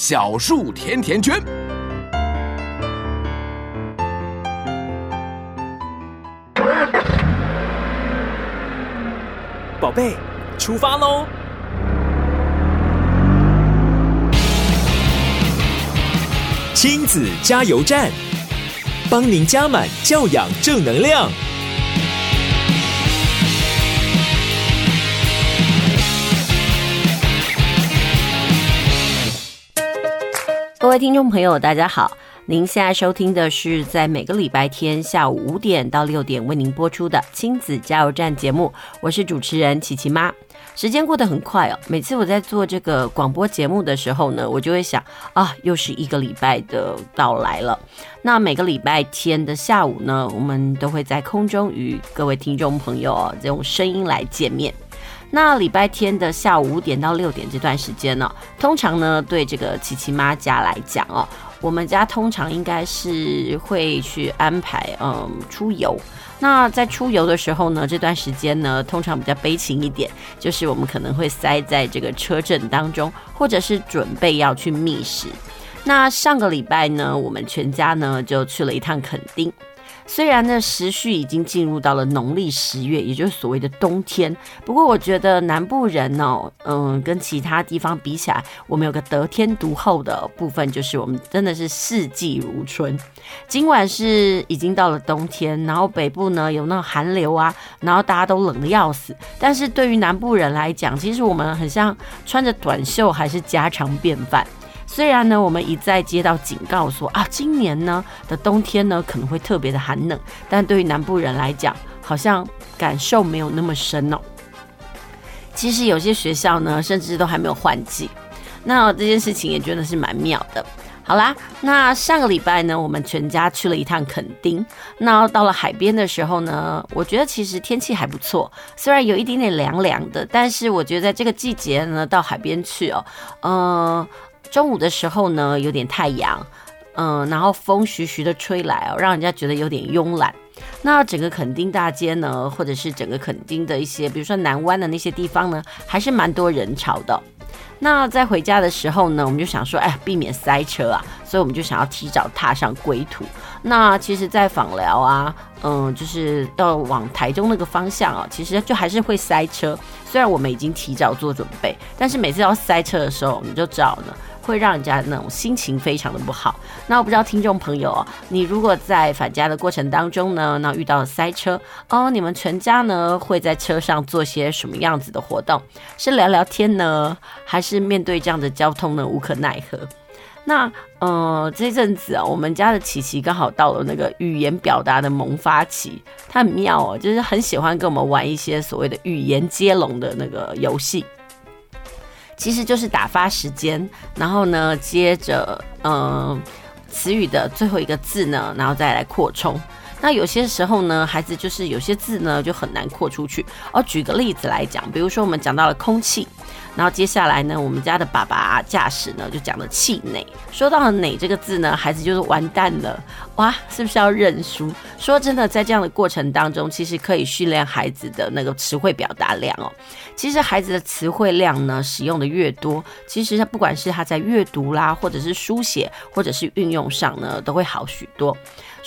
小树甜甜圈，宝贝，出发喽！亲子加油站，帮您加满教养正能量。各位听众朋友，大家好！您现在收听的是在每个礼拜天下午五点到六点为您播出的亲子加油站节目，我是主持人琪琪妈。时间过得很快哦，每次我在做这个广播节目的时候呢，我就会想啊，又是一个礼拜的到来了。那每个礼拜天的下午呢，我们都会在空中与各位听众朋友哦，用声音来见面。那礼拜天的下午五点到六点这段时间呢，通常呢，对这个琪琪妈家来讲哦，我们家通常应该是会去安排嗯出游。那在出游的时候呢，这段时间呢，通常比较悲情一点，就是我们可能会塞在这个车阵当中，或者是准备要去觅食。那上个礼拜呢，我们全家呢就去了一趟垦丁。虽然呢，时序已经进入到了农历十月，也就是所谓的冬天。不过，我觉得南部人哦，嗯，跟其他地方比起来，我们有个得天独厚的部分，就是我们真的是四季如春。尽管是已经到了冬天，然后北部呢有那种寒流啊，然后大家都冷得要死，但是对于南部人来讲，其实我们很像穿着短袖还是家常便饭。虽然呢，我们一再接到警告说啊，今年呢的冬天呢可能会特别的寒冷，但对于南部人来讲，好像感受没有那么深哦。其实有些学校呢，甚至都还没有换季，那这件事情也真的是蛮妙的。好啦，那上个礼拜呢，我们全家去了一趟垦丁。那到了海边的时候呢，我觉得其实天气还不错，虽然有一点点凉凉的，但是我觉得在这个季节呢，到海边去哦，嗯、中午的时候呢，有点太阳，嗯，然后风徐徐的吹来哦，让人家觉得有点慵懒。那整个垦丁大街呢，或者是整个垦丁的一些，比如说南湾的那些地方呢，还是蛮多人潮的。那在回家的时候呢，我们就想说，哎，避免塞车啊，所以我们就想要提早踏上归途。那其实，在访寮啊，嗯，就是要往台中那个方向啊，其实就还是会塞车。虽然我们已经提早做准备，但是每次要塞车的时候，你就知道呢。会让人家那种心情非常的不好。那我不知道听众朋友哦，你如果在返家的过程当中呢，那遇到了塞车哦，你们全家呢会在车上做些什么样子的活动？是聊聊天呢，还是面对这样的交通呢无可奈何？那呃这阵子啊，我们家的琪琪刚好到了那个语言表达的萌发期，他很妙哦，就是很喜欢跟我们玩一些所谓的语言接龙的那个游戏。其实就是打发时间，然后呢，接着嗯，词语的最后一个字呢，然后再来扩充。那有些时候呢，孩子就是有些字呢就很难扩出去。哦，举个例子来讲，比如说我们讲到了空气。然后接下来呢，我们家的爸爸驾驶呢就讲了气馁。说到了馁这个字呢，孩子就是完蛋了，哇，是不是要认输？说真的，在这样的过程当中，其实可以训练孩子的那个词汇表达量哦。其实孩子的词汇量呢，使用的越多，其实他不管是他在阅读啦，或者是书写，或者是运用上呢，都会好许多。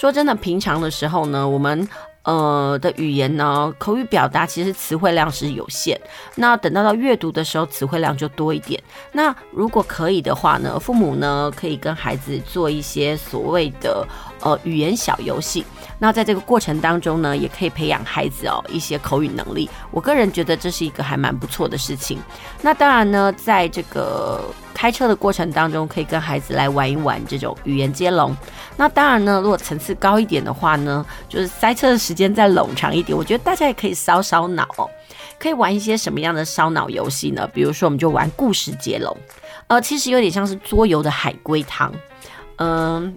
说真的，平常的时候呢，我们。呃的语言呢，口语表达其实词汇量是有限。那等到到阅读的时候，词汇量就多一点。那如果可以的话呢，父母呢可以跟孩子做一些所谓的呃语言小游戏。那在这个过程当中呢，也可以培养孩子哦一些口语能力。我个人觉得这是一个还蛮不错的事情。那当然呢，在这个开车的过程当中，可以跟孩子来玩一玩这种语言接龙。那当然呢，如果层次高一点的话呢，就是塞车的时间再冗长一点，我觉得大家也可以烧烧脑哦。可以玩一些什么样的烧脑游戏呢？比如说，我们就玩故事接龙，呃，其实有点像是桌游的海龟汤，嗯。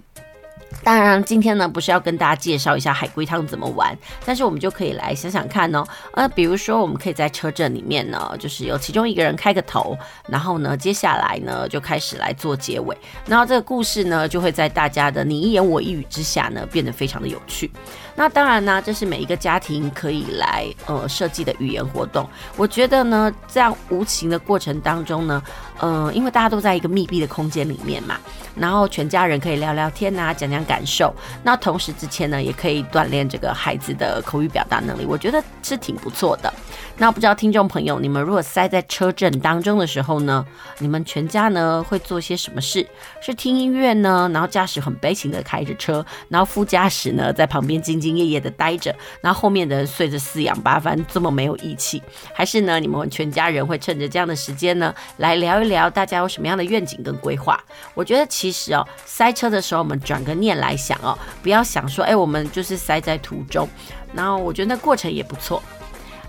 当然，今天呢不是要跟大家介绍一下海龟汤怎么玩，但是我们就可以来想想看哦。呃，比如说，我们可以在车阵里面呢，就是有其中一个人开个头，然后呢，接下来呢就开始来做结尾，然后这个故事呢就会在大家的你一言我一语之下呢变得非常的有趣。那当然呢，这是每一个家庭可以来呃设计的语言活动。我觉得呢，这样无情的过程当中呢，呃，因为大家都在一个密闭的空间里面嘛，然后全家人可以聊聊天啊，讲讲感受。那同时之前呢，也可以锻炼这个孩子的口语表达能力，我觉得是挺不错的。那不知道听众朋友，你们如果塞在车阵当中的时候呢，你们全家呢会做些什么事？是听音乐呢，然后驾驶很悲情的开着车，然后副驾驶呢在旁边兢兢业业的待着，然后后面的人睡着四仰八翻，这么没有义气？还是呢，你们全家人会趁着这样的时间呢，来聊一聊大家有什么样的愿景跟规划？我觉得其实哦，塞车的时候我们转个念来想哦，不要想说，哎，我们就是塞在途中，然后我觉得那过程也不错。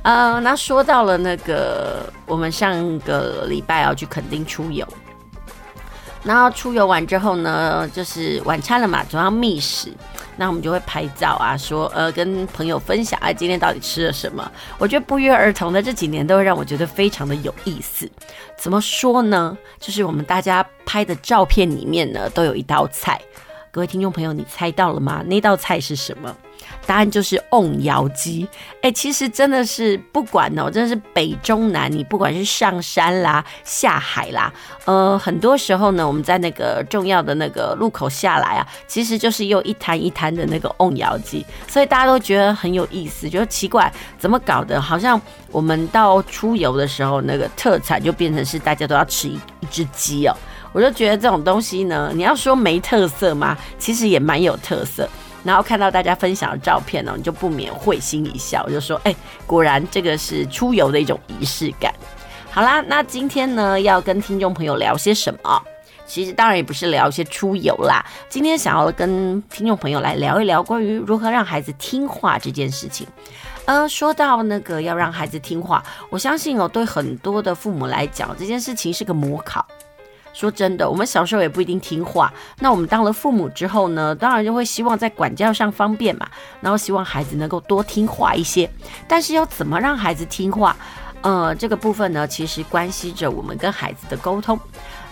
呃，那说到了那个，我们上个礼拜要去垦丁出游，然后出游完之后呢，就是晚餐了嘛，总要觅食，那我们就会拍照啊，说呃，跟朋友分享，哎，今天到底吃了什么？我觉得不约而同的这几年都会让我觉得非常的有意思。怎么说呢？就是我们大家拍的照片里面呢，都有一道菜，各位听众朋友，你猜到了吗？那道菜是什么？答案就是瓮窑鸡，哎，其实真的是不管哦，真的是北中南，你不管是上山啦、下海啦，呃，很多时候呢，我们在那个重要的那个路口下来啊，其实就是又一摊一摊的那个瓮窑鸡，所以大家都觉得很有意思，觉得奇怪，怎么搞的？好像我们到出游的时候，那个特产就变成是大家都要吃一一只鸡哦，我就觉得这种东西呢，你要说没特色吗？其实也蛮有特色。然后看到大家分享的照片呢，你就不免会心一笑，就说：“哎，果然这个是出游的一种仪式感。”好啦，那今天呢要跟听众朋友聊些什么？其实当然也不是聊一些出游啦，今天想要跟听众朋友来聊一聊关于如何让孩子听话这件事情。呃，说到那个要让孩子听话，我相信哦，对很多的父母来讲，这件事情是个模考。说真的，我们小时候也不一定听话。那我们当了父母之后呢，当然就会希望在管教上方便嘛，然后希望孩子能够多听话一些。但是要怎么让孩子听话？呃，这个部分呢，其实关系着我们跟孩子的沟通。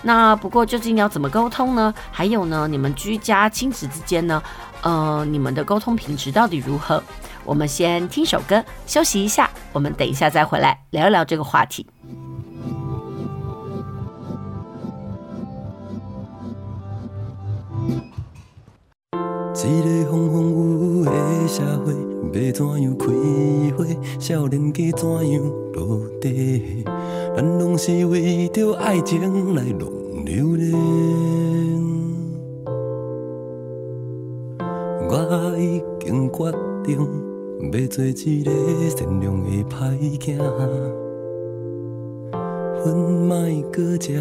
那不过究竟要怎么沟通呢？还有呢，你们居家亲子之间呢，呃，你们的沟通品质到底如何？我们先听首歌休息一下，我们等一下再回来聊一聊这个话题。一个风风雨雨的社会，要怎样开花？少年家怎样落地？咱拢是为着爱情来弄流连。我已经决定要做一个善良的歹囝，粉莫阁食，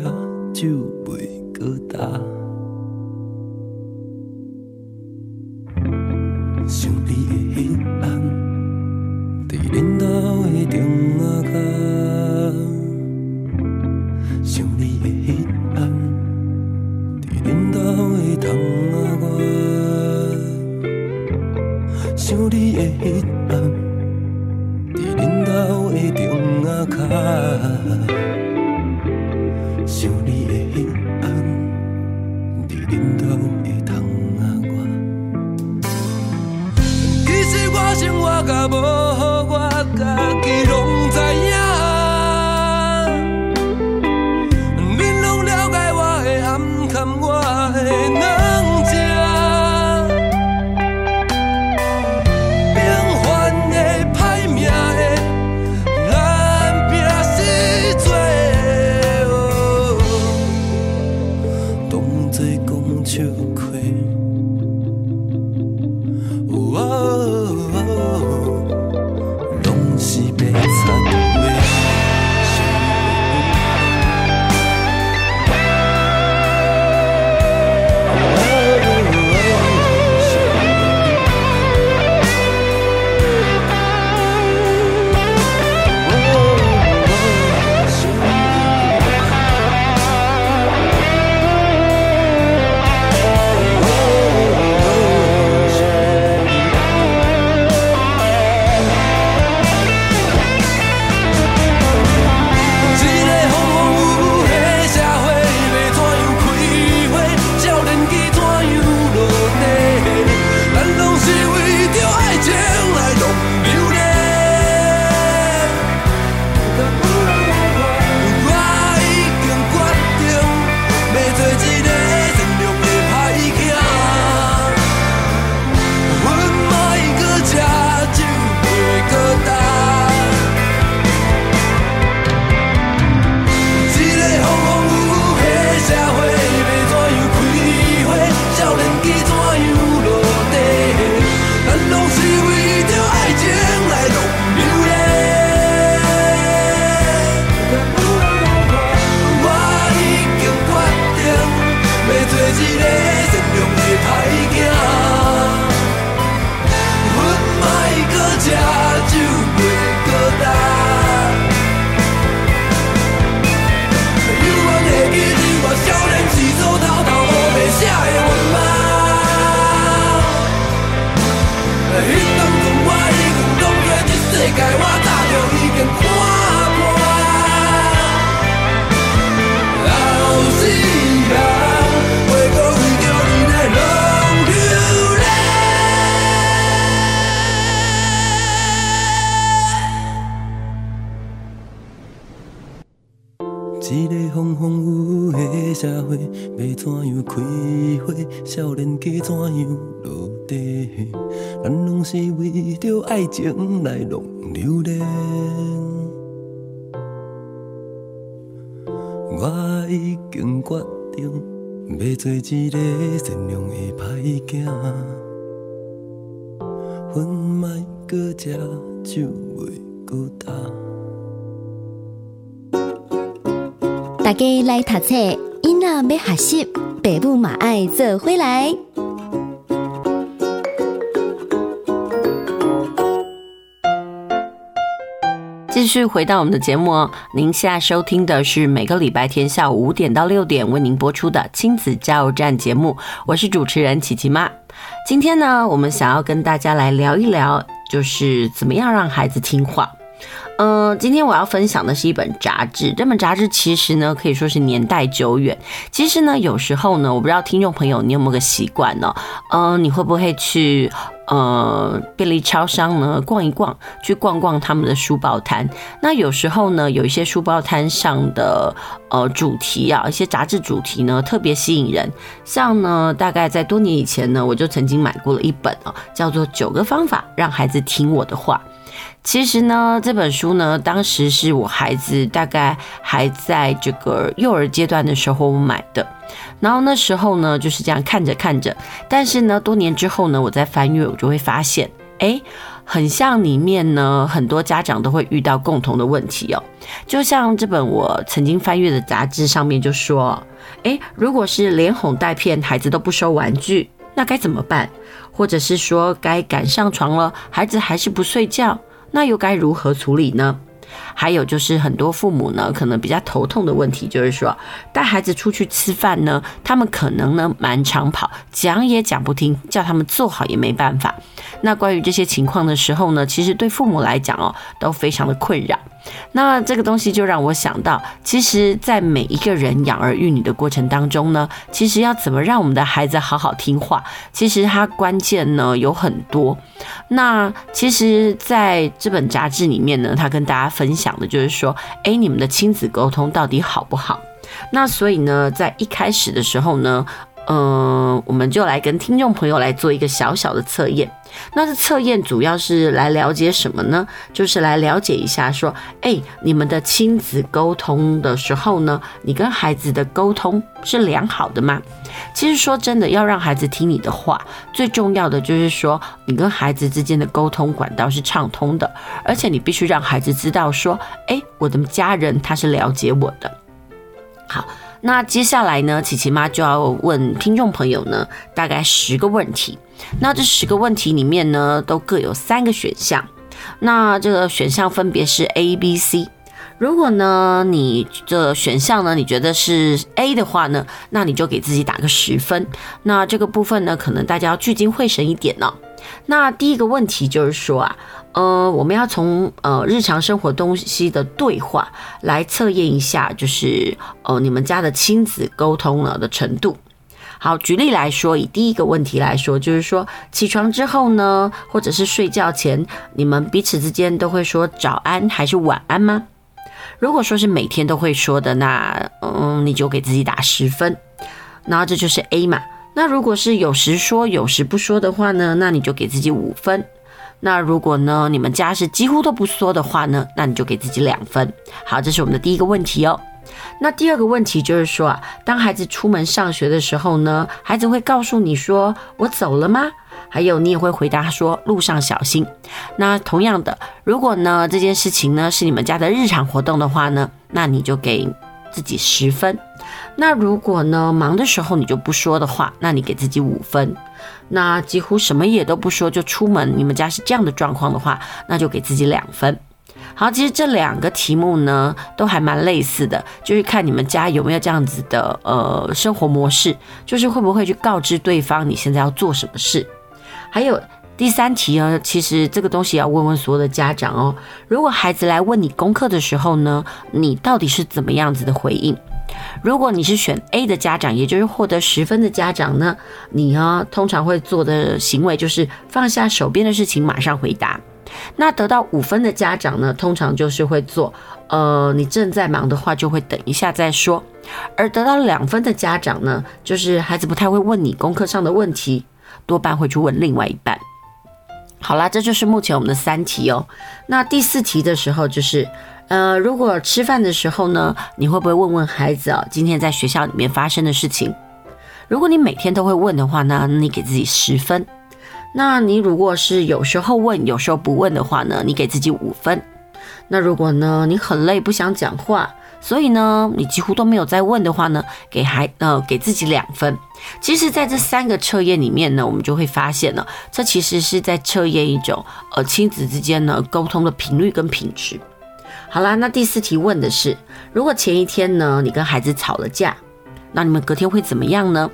酒袂阁干。想你的彼暗，在恁兜的中仔脚。想你的彼暗，在恁兜的窗仔外。想你的彼暗，回到我们的节目哦，您现在收听的是每个礼拜天下午五点到六点为您播出的亲子加油站节目，我是主持人琪琪妈。今天呢，我们想要跟大家来聊一聊，就是怎么样让孩子听话。嗯、今天我要分享的是一本杂志。这本杂志其实呢，可以说是年代久远。其实呢，有时候呢，我不知道听众朋友你有没有个习惯呢？嗯、你会不会去呃便利超商呢逛一逛，去逛逛他们的书报摊？那有时候呢，有一些书报摊上的呃主题啊，一些杂志主题呢，特别吸引人。像呢，大概在多年以前呢，我就曾经买过了一本啊，叫做《九个方法让孩子听我的话》。其实呢，这本书呢，当时是我孩子大概还在这个幼儿阶段的时候买的。然后那时候呢，就是这样看着看着，但是呢，多年之后呢，我在翻阅，我就会发现，哎，很像里面呢，很多家长都会遇到共同的问题哦。就像这本我曾经翻阅的杂志上面就说，哎，如果是连哄带骗，孩子都不收玩具，那该怎么办？或者是说该赶上床了，孩子还是不睡觉？那又该如何处理呢？还有就是很多父母呢，可能比较头痛的问题，就是说带孩子出去吃饭呢，他们可能呢满场跑，讲也讲不听，叫他们坐好也没办法。那关于这些情况的时候呢，其实对父母来讲哦，都非常的困扰。那这个东西就让我想到，其实，在每一个人养儿育女的过程当中呢，其实要怎么让我们的孩子好好听话，其实它关键呢有很多。那其实在这本杂志里面呢，他跟大家分享讲的就是说，哎，你们的亲子沟通到底好不好？那所以呢，在一开始的时候呢。嗯，我们就来跟听众朋友来做一个小小的测验。那这测验主要是来了解什么呢？就是来了解一下，说，哎，你们的亲子沟通的时候呢，你跟孩子的沟通是良好的吗？其实说真的，要让孩子听你的话，最重要的就是说，你跟孩子之间的沟通管道是畅通的，而且你必须让孩子知道，说，哎，我的家人他是了解我的。好。那接下来呢，琪琪妈就要问听众朋友呢，大概十个问题。那这十个问题里面呢，都各有三个选项。那这个选项分别是 A、B、C。如果呢，你这选项呢，你觉得是 A 的话呢，那你就给自己打个十分。那这个部分呢，可能大家要聚精会神一点呢、那第一个问题就是说啊。呃，我们要从呃日常生活东西的对话来测验一下，就是呃你们家的亲子沟通了的程度。好，举例来说，以第一个问题来说，就是说起床之后呢，或者是睡觉前，你们彼此之间都会说早安还是晚安吗？如果说是每天都会说的，那嗯你就给自己打十分，然后这就是 A 嘛。那如果是有时说有时不说的话呢，那你就给自己五分。那如果呢，你们家是几乎都不说的话呢，那你就给自己两分。好，这是我们的第一个问题哦。那第二个问题就是说啊，当孩子出门上学的时候呢，孩子会告诉你说“我走了吗？”还有你也会回答说“路上小心”。那同样的，如果呢这件事情呢是你们家的日常活动的话呢，那你就给自己十分。那如果呢忙的时候你就不说的话，那你给自己五分。那几乎什么也都不说就出门，你们家是这样的状况的话，那就给自己两分。好，其实这两个题目呢都还蛮类似的，就是看你们家有没有这样子的呃生活模式，就是会不会去告知对方你现在要做什么事。还有第三题呢，其实这个东西要问问所有的家长哦，如果孩子来问你功课的时候呢，你到底是怎么样子的回应？如果你是选 A 的家长，也就是获得十分的家长呢，你呢通常会做的行为就是放下手边的事情，马上回答。那得到五分的家长呢，通常就是会做，呃，你正在忙的话就会等一下再说。而得到两分的家长呢，就是孩子不太会问你功课上的问题，多半会去问另外一半。好啦，这就是目前我们的三题哦。那第四题的时候就是，呃，如果吃饭的时候呢，你会不会问问孩子啊，今天在学校里面发生的事情？如果你每天都会问的话呢，你给自己十分。那你如果是有时候问，有时候不问的话呢，你给自己五分。那如果呢，你很累不想讲话，所以呢，你几乎都没有在问的话呢，给孩呃给自己两分。其实，在这三个测验里面呢，我们就会发现呢，这其实是在测验一种呃亲子之间呢沟通的频率跟品质。好啦，那第四题问的是，如果前一天呢你跟孩子吵了架，那你们隔天会怎么样呢？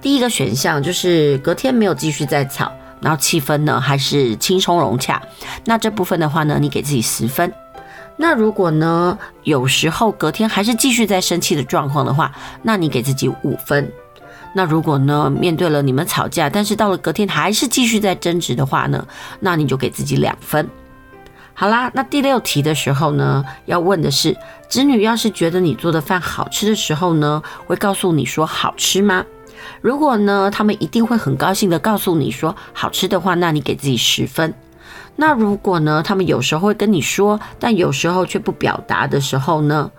第一个选项就是隔天没有继续再吵，然后气氛呢还是轻松融洽。那这部分的话呢，你给自己十分。那如果呢，有时候隔天还是继续在生气的状况的话，那你给自己五分。那如果呢，面对了你们吵架，但是到了隔天还是继续在争执的话呢，那你就给自己两分。好啦，那第六题的时候呢，要问的是，子女要是觉得你做的饭好吃的时候呢，会告诉你说好吃吗？如果呢，他们一定会很高兴的告诉你说好吃的话，那你给自己十分。那如果呢，他们有时候会跟你说，但有时候却不表达的时候呢，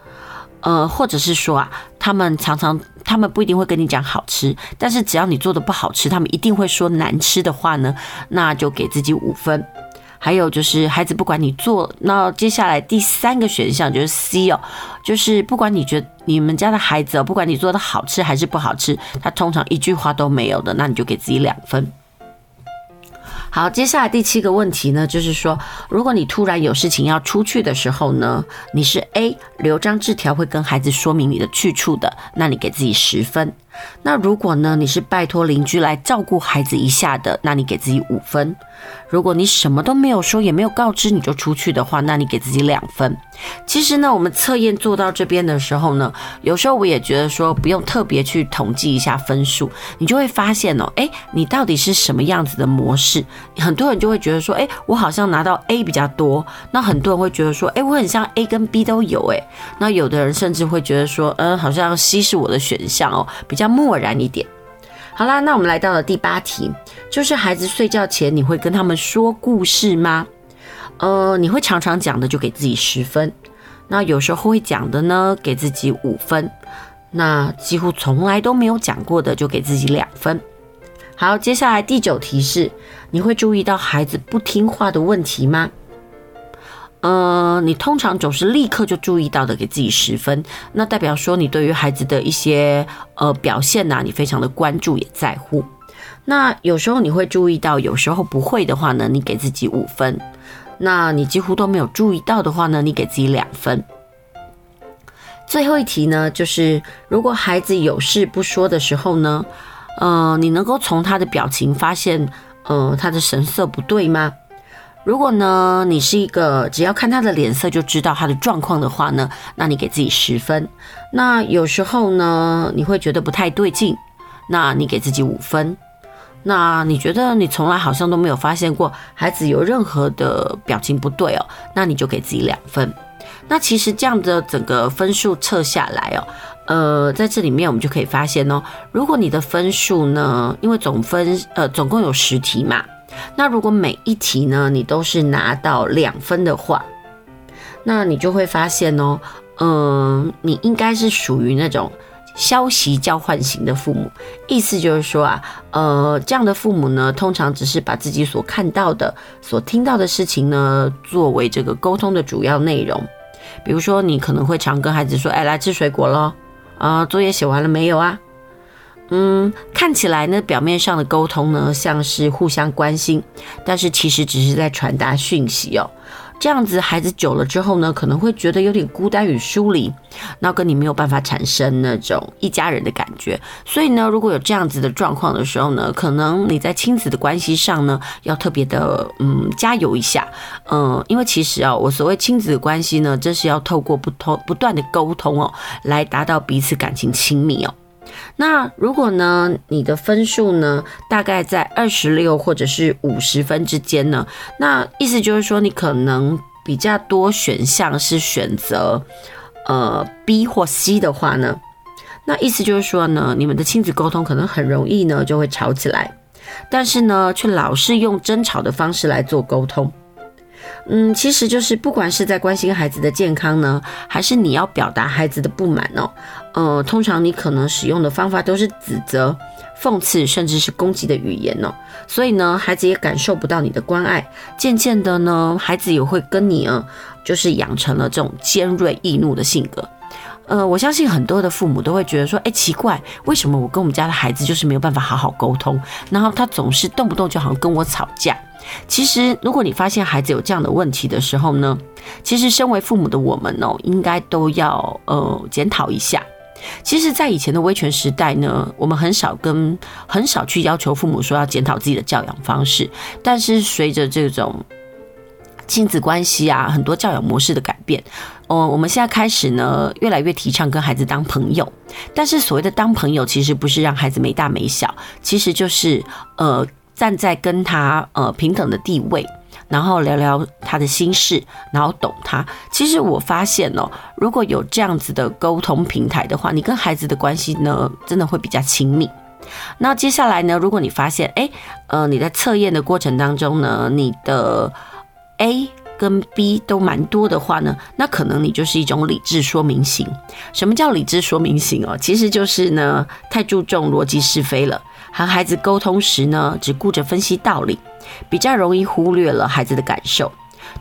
呃，或者是说啊，他们常常他们不一定会跟你讲好吃，但是只要你做的不好吃，他们一定会说难吃的话呢，那就给自己五分。还有就是孩子不管你做，那接下来第三个选项就是 C 哦，就是不管你觉你们家的孩子哦，不管你做的好吃还是不好吃，他通常一句话都没有的，那你就给自己两分。好，接下来第七个问题呢，就是说，如果你突然有事情要出去的时候呢，你是 A 留张字条会跟孩子说明你的去处的，那你给自己十分。那如果呢，你是拜托邻居来照顾孩子一下的，那你给自己五分。如果你什么都没有说，也没有告知你就出去的话，那你给自己两分。其实呢，我们测验做到这边的时候呢，有时候我也觉得说不用特别去统计一下分数，你就会发现哦，诶，你到底是什么样子的模式？很多人就会觉得说，诶，我好像拿到 A 比较多。那很多人会觉得说，诶，我很像 A 跟 B 都有诶。那有的人甚至会觉得说，嗯，好像 C 是我的选项哦，比较漠然一点。好啦，那我们来到了第八题，就是孩子睡觉前你会跟他们说故事吗？呃，你会常常讲的就给自己十分，那有时候会讲的呢，给自己五分，那几乎从来都没有讲过的就给自己两分。好，接下来第九题是，你会注意到孩子不听话的问题吗？呃，你通常总是立刻就注意到的，给自己十分，那代表说你对于孩子的一些呃表现呐、你非常的关注也在乎。那有时候你会注意到，有时候不会的话呢，你给自己五分。那你几乎都没有注意到的话呢，你给自己两分。最后一题呢，就是如果孩子有事不说的时候呢，呃，你能够从他的表情发现，呃，他的神色不对吗？如果呢，你是一个只要看他的脸色就知道他的状况的话呢，那你给自己十分。那有时候呢，你会觉得不太对劲，那你给自己五分。那你觉得你从来好像都没有发现过孩子有任何的表情不对哦，那你就给自己两分。那其实这样的整个分数测下来哦，呃，在这里面我们就可以发现哦，如果你的分数呢，因为总分呃总共有十题嘛。那如果每一题呢，你都是拿到两分的话，那你就会发现哦，嗯，你应该是属于那种消息交换型的父母。意思就是说啊，呃，这样的父母呢，通常只是把自己所看到的、所听到的事情呢，作为这个沟通的主要内容。比如说，你可能会常跟孩子说：“哎，来吃水果咯。啊，作业写完了没有啊？”嗯，看起来呢，表面上的沟通呢，像是互相关心，但是其实只是在传达讯息哦。这样子，孩子久了之后呢，可能会觉得有点孤单与疏离，那跟你没有办法产生那种一家人的感觉。所以呢，如果有这样子的状况的时候呢，可能你在亲子的关系上呢，要特别的嗯加油一下。嗯，因为其实啊，我所谓亲子的关系呢，这是要透过不同不断的沟通哦，来达到彼此感情亲密哦。那如果呢，你的分数呢，大概在二十六或者是五十分之间呢，那意思就是说，你可能比较多选项是选择呃 B 或 C 的话呢，那意思就是说呢，你们的亲子沟通可能很容易呢就会吵起来，但是呢，却老是用争吵的方式来做沟通。嗯，其实就是不管是在关心孩子的健康呢，还是你要表达孩子的不满哦，呃，通常你可能使用的方法都是指责、讽刺，甚至是攻击的语言哦。所以呢，孩子也感受不到你的关爱，渐渐的呢，孩子也会跟你啊，就是养成了这种尖锐易怒的性格。呃，我相信很多的父母都会觉得说，哎，奇怪，为什么我跟我们家的孩子就是没有办法好好沟通，然后他总是动不动就好像跟我吵架。其实，如果你发现孩子有这样的问题的时候呢，其实身为父母的我们哦，应该都要呃检讨一下。其实，在以前的威权时代呢，我们很少跟很少去要求父母说要检讨自己的教养方式。但是，随着这种亲子关系啊，很多教养模式的改变，哦，我们现在开始呢，越来越提倡跟孩子当朋友。但是，所谓的当朋友，其实不是让孩子没大没小，其实就是呃。站在跟他呃平等的地位，然后聊聊他的心事，然后懂他。其实我发现哦，如果有这样子的沟通平台的话，你跟孩子的关系呢，真的会比较亲密。那接下来呢，如果你发现诶，呃，你在测验的过程当中呢，你的 A 跟 B 都蛮多的话呢，那可能你就是一种理智说明型。什么叫理智说明型哦？其实就是呢，太注重逻辑是非了。和孩子沟通时呢，只顾着分析道理，比较容易忽略了孩子的感受。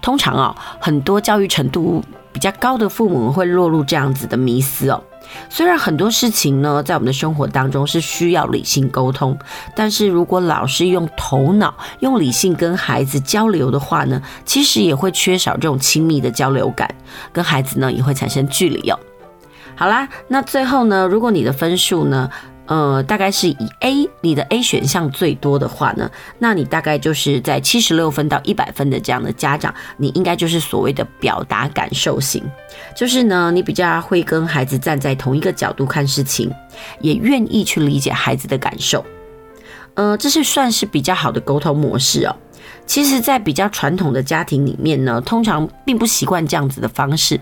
通常啊，很多教育程度比较高的父母会落入这样子的迷思哦。虽然很多事情呢，在我们的生活当中是需要理性沟通，但是如果老是用头脑、用理性跟孩子交流的话呢，其实也会缺少这种亲密的交流感，跟孩子呢也会产生距离哦。好啦，那最后呢，如果你的分数呢，呃，大概是以 A，你的 A 选项最多的话呢，那你大概就是在七十六分到一百分的这样的家长，你应该就是所谓的表达感受型，就是呢，你比较会跟孩子站在同一个角度看事情，也愿意去理解孩子的感受，呃，这是算是比较好的沟通模式哦。其实，在比较传统的家庭里面呢，通常并不习惯这样子的方式，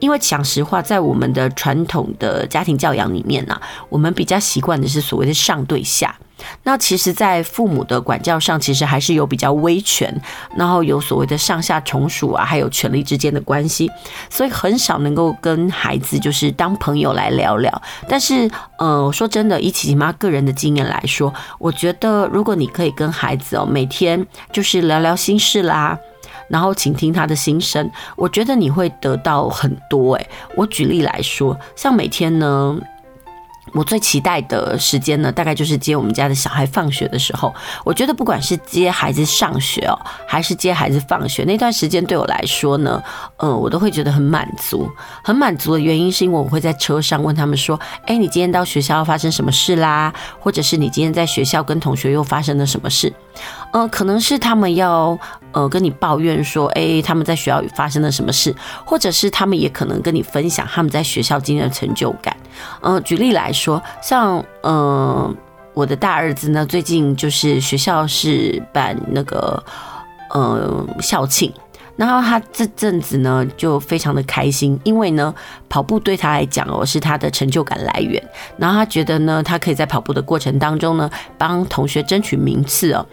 因为讲实话，在我们的传统的家庭教养里面呢，我们比较习惯的是所谓的上对下。那其实，在父母的管教上，其实还是有比较威权，然后有所谓的上下从属啊，还有权力之间的关系，所以很少能够跟孩子就是当朋友来聊聊。但是，呃，说真的，以琪琪妈个人的经验来说，我觉得如果你可以跟孩子哦，每天就是聊聊心事啦，然后倾听他的心声，我觉得你会得到很多。诶，我举例来说，像每天呢。我最期待的时间呢，大概就是接我们家的小孩放学的时候。我觉得不管是接孩子上学哦，还是接孩子放学，那段时间对我来说呢，嗯，我都会觉得很满足。很满足的原因是因为我会在车上问他们说：“哎，你今天到学校发生什么事啦？或者是你今天在学校跟同学又发生了什么事？”呃，可能是他们要呃跟你抱怨说：“哎，他们在学校发生了什么事？”或者是他们也可能跟你分享他们在学校今天的成就感。嗯，举例来说，像嗯，我的大儿子呢，最近就是学校是办那个嗯校庆。然后他这阵子呢，就非常的开心，因为呢，跑步对他来讲哦，是他的成就感来源。然后他觉得呢，他可以在跑步的过程当中呢，帮同学争取名次哦，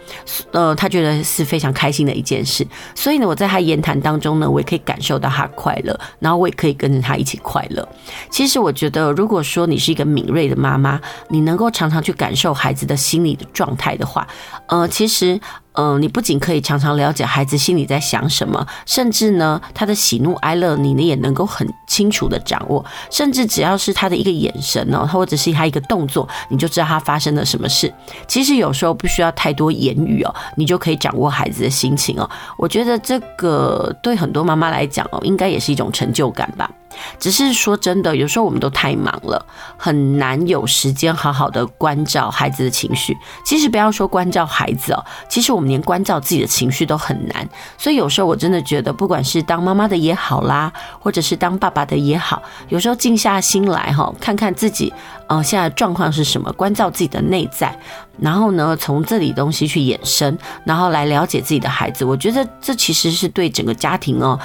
呃，他觉得是非常开心的一件事。所以呢，我在他言谈当中呢，我也可以感受到他快乐，然后我也可以跟着他一起快乐。其实我觉得，如果说你是一个敏锐的妈妈，你能够常常去感受孩子的心理的状态的话，呃，其实。嗯、你不仅可以常常了解孩子心里在想什么，甚至呢，他的喜怒哀乐，你呢也能够很清楚的掌握。甚至只要是他的一个眼神哦，或者是他一个动作，你就知道他发生了什么事。其实有时候不需要太多言语哦，你就可以掌握孩子的心情哦。我觉得这个对很多妈妈来讲哦，应该也是一种成就感吧。只是说真的，有时候我们都太忙了，很难有时间好好的关照孩子的情绪。其实不要说关照孩子哦，其实我们。连关照自己的情绪都很难。所以有时候我真的觉得，不管是当妈妈的也好啦，或者是当爸爸的也好，有时候静下心来哈，看看自己呃现在状况是什么，关照自己的内在，然后呢，从这里东西去衍生，然后来了解自己的孩子。我觉得这其实是对整个家庭哦，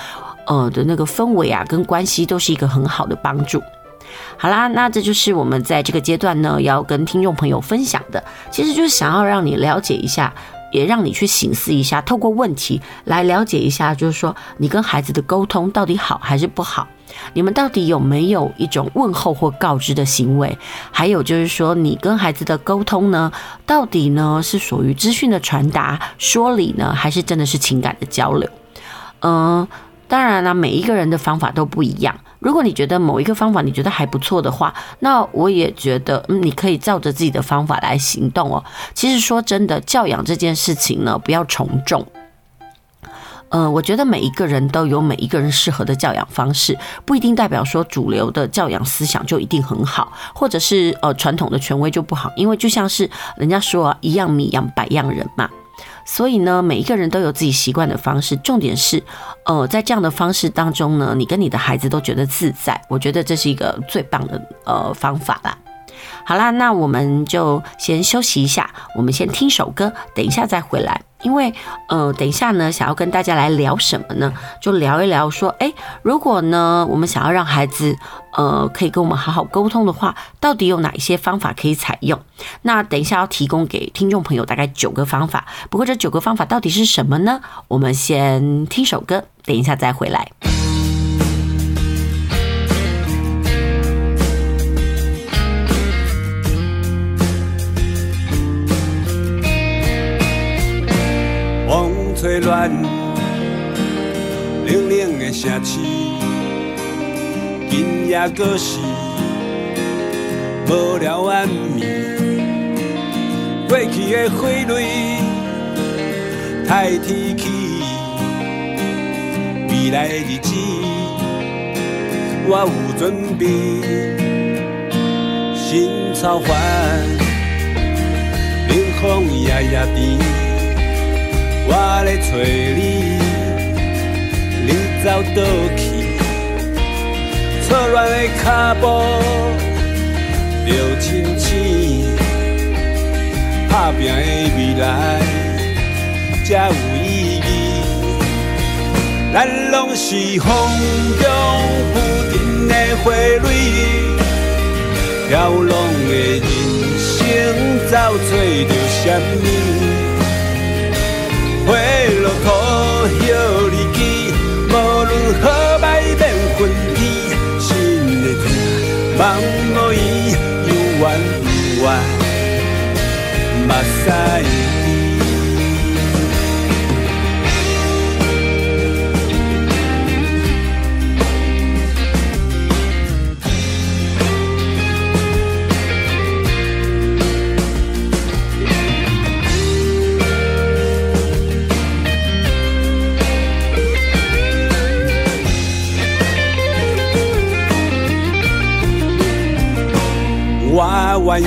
呃的那个氛围啊，跟关系都是一个很好的帮助。好啦，那这就是我们在这个阶段呢，要跟听众朋友分享的，其实就是想要让你了解一下，也让你去醒思一下，透过问题来了解一下，就是说你跟孩子的沟通到底好还是不好，你们到底有没有一种问候或告知的行为，还有就是说你跟孩子的沟通呢，到底呢是属于资讯的传达、说理呢，还是真的是情感的交流？嗯。当然了，每一个人的方法都不一样。如果你觉得某一个方法你觉得还不错的话，那我也觉得，你可以照着自己的方法来行动哦。其实说真的，教养这件事情呢，不要从众。呃，我觉得每一个人都有每一个人适合的教养方式，不一定代表说主流的教养思想就一定很好，或者是呃传统的权威就不好。因为就像是人家说，一样米养百样人嘛。所以呢，每一个人都有自己习惯的方式。重点是，呃，在这样的方式当中呢，你跟你的孩子都觉得自在。我觉得这是一个最棒的呃方法啦。好啦，那我们就先休息一下，我们先听首歌，等一下再回来。因为，呃，等一下呢，想要跟大家来聊什么呢？就聊一聊说，诶，如果呢，我们想要让孩子，呃，可以跟我们好好沟通的话，到底有哪一些方法可以采用？那等一下要提供给听众朋友大概九个方法。不过这九个方法到底是什么呢？我们先听首歌，等一下再回来。吹乱，冷冷的城市，今夜阁是无聊暗暝。过去的花蕊太天气，未来的日子我有准备。心草烦，冷风夜夜甜。我咧找你，你走倒去，错乱的脚步就亲像，打拼的未来才有意义。咱拢是风中浮沉的花蕊，飘浪的人生找找着什么？痛，茫无依，有怨有怨，目屎。愿意，